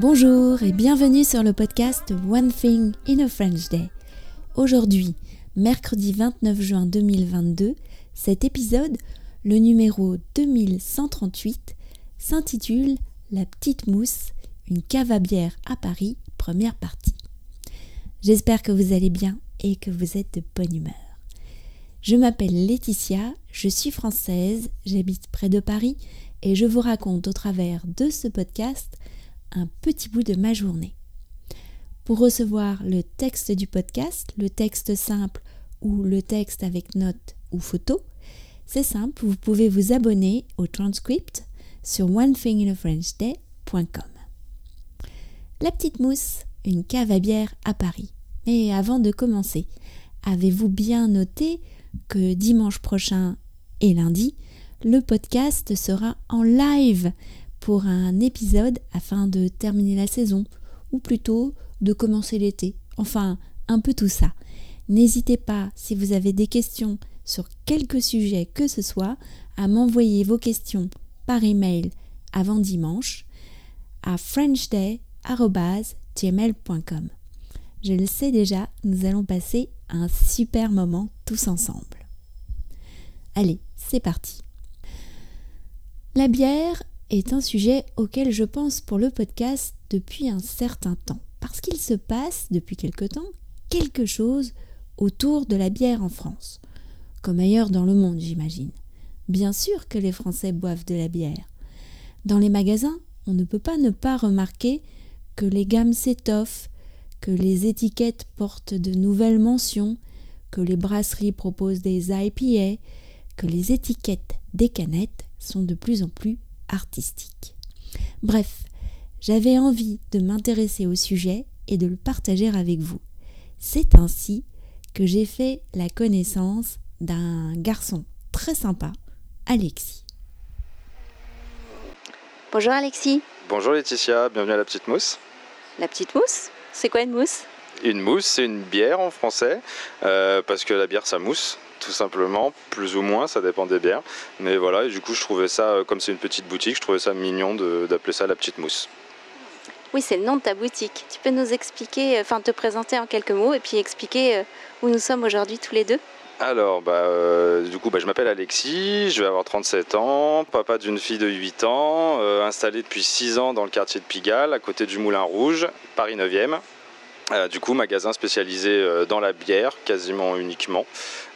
Bonjour et bienvenue sur le podcast One Thing in a French Day. Aujourd'hui, mercredi 29 juin 2022, cet épisode, le numéro 2138, s'intitule La petite mousse, une cave bière à Paris, première partie. J'espère que vous allez bien et que vous êtes de bonne humeur. Je m'appelle Laetitia, je suis française, j'habite près de Paris et je vous raconte au travers de ce podcast un petit bout de ma journée. Pour recevoir le texte du podcast, le texte simple ou le texte avec notes ou photos, c'est simple, vous pouvez vous abonner au transcript sur onethinginafrenchday.com. La petite mousse, une cave à bière à Paris. Mais avant de commencer, avez-vous bien noté que dimanche prochain et lundi, le podcast sera en live? Pour un épisode afin de terminer la saison, ou plutôt de commencer l'été. Enfin, un peu tout ça. N'hésitez pas, si vous avez des questions sur quelque sujet que ce soit, à m'envoyer vos questions par email avant dimanche à frenchday.gmail.com. Je le sais déjà, nous allons passer un super moment tous ensemble. Allez, c'est parti. La bière est un sujet auquel je pense pour le podcast depuis un certain temps, parce qu'il se passe depuis quelque temps quelque chose autour de la bière en France, comme ailleurs dans le monde j'imagine. Bien sûr que les Français boivent de la bière. Dans les magasins, on ne peut pas ne pas remarquer que les gammes s'étoffent, que les étiquettes portent de nouvelles mentions, que les brasseries proposent des IPA, que les étiquettes des canettes sont de plus en plus artistiques. Bref, j'avais envie de m'intéresser au sujet et de le partager avec vous. C'est ainsi que j'ai fait la connaissance d'un garçon très sympa, Alexis. Bonjour Alexis. Bonjour Laetitia, bienvenue à la petite mousse. La petite mousse? C'est quoi une mousse? Une mousse, c'est une bière en français, euh, parce que la bière ça mousse, tout simplement, plus ou moins, ça dépend des bières. Mais voilà, et du coup je trouvais ça, euh, comme c'est une petite boutique, je trouvais ça mignon d'appeler ça la petite mousse. Oui, c'est le nom de ta boutique. Tu peux nous expliquer, enfin te présenter en quelques mots et puis expliquer euh, où nous sommes aujourd'hui tous les deux alors, bah, euh, du coup, bah, je m'appelle Alexis, je vais avoir 37 ans, papa d'une fille de 8 ans, euh, installé depuis 6 ans dans le quartier de Pigalle, à côté du Moulin Rouge, Paris 9e. Du coup, magasin spécialisé dans la bière, quasiment uniquement,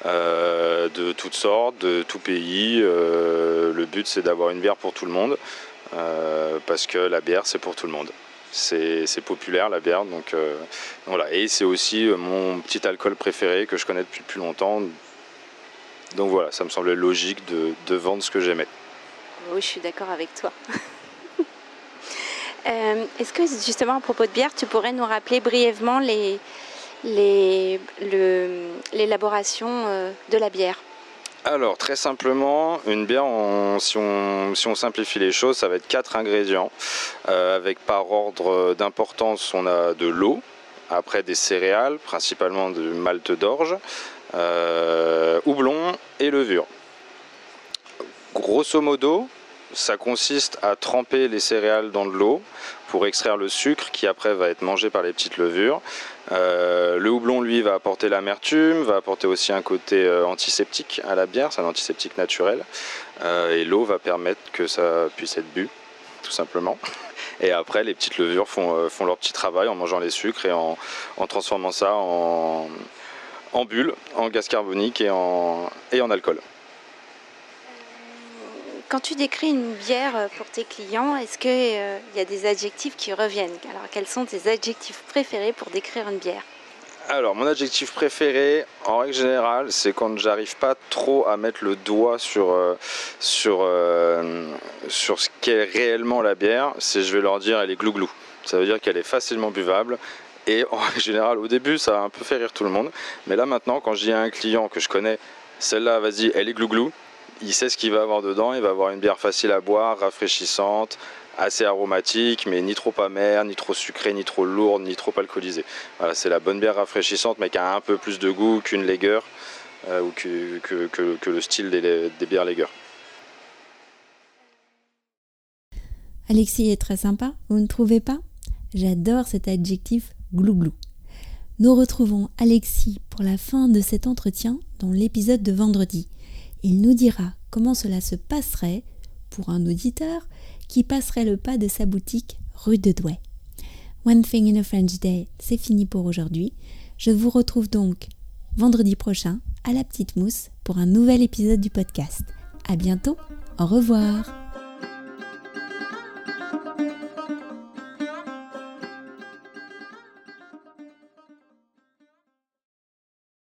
de toutes sortes, de tout pays. le but, c'est d'avoir une bière pour tout le monde, parce que la bière, c'est pour tout le monde c'est populaire la bière. Donc euh, voilà. Et c'est aussi euh, mon petit alcool préféré que je connais depuis plus longtemps. Donc voilà, ça me semblait logique de, vendre ce que j'aimais. Oui, je suis d'accord avec toi. Euh, est-ce que justement à propos de bière, tu pourrais nous rappeler brièvement l'élaboration de la bière? Alors très simplement, une bière, si, on, simplifie les choses, ça va être quatre ingrédients. Euh, avec par ordre d'importance, on a de l'eau, après des céréales, principalement du malt d'orge, euh, houblon et levure. Grosso modo, ça consiste à tremper les céréales dans de l'eau pour extraire le sucre qui après va être mangé par les petites levures. Euh, le houblon, lui, va apporter l'amertume, va apporter aussi un côté euh, antiseptique à la bière, c'est un antiseptique naturel. Euh, et l'eau va permettre que ça puisse être bu, tout simplement. Et après, les petites levures font, leur petit travail en mangeant les sucres et en, transformant ça en, bulles, en gaz carbonique et en alcool. Quand tu décris une bière euh, pour tes clients, est-ce qu'il euh, y a des adjectifs qui reviennent? Alors, quels sont tes adjectifs préférés pour décrire une bière? Alors, mon adjectif préféré, en règle générale, c'est quand j'arrive pas trop à mettre le doigt sur, euh, sur, sur ce qu'est réellement la bière, c'est je vais leur dire elle est glouglou. Ça veut dire qu'elle est facilement buvable. Et en règle générale, au début, ça a un peu fait rire tout le monde. Mais là, maintenant, quand je dis à un client que je connais, celle-là, vas-y, elle est glouglou, il sait ce qu'il va avoir dedans. Il va avoir une bière facile à boire, rafraîchissante, assez aromatique, mais ni trop amère, ni trop sucrée, ni trop lourde, ni trop alcoolisée. Voilà, c'est la bonne bière rafraîchissante, mais qui a un peu plus de goût qu'une Lager euh, ou que, le style des, des bières Lager. Alexis est très sympa, vous ne trouvez pas? J'adore cet adjectif glouglou. Nous retrouvons Alexis pour la fin de cet entretien dans l'épisode de vendredi. Il nous dira comment cela se passerait pour un auditeur qui passerait le pas de sa boutique rue de Douai. One Thing in a French Day, c'est fini pour aujourd'hui. Je vous retrouve donc vendredi prochain à la petite mousse pour un nouvel épisode du podcast. À bientôt, au revoir.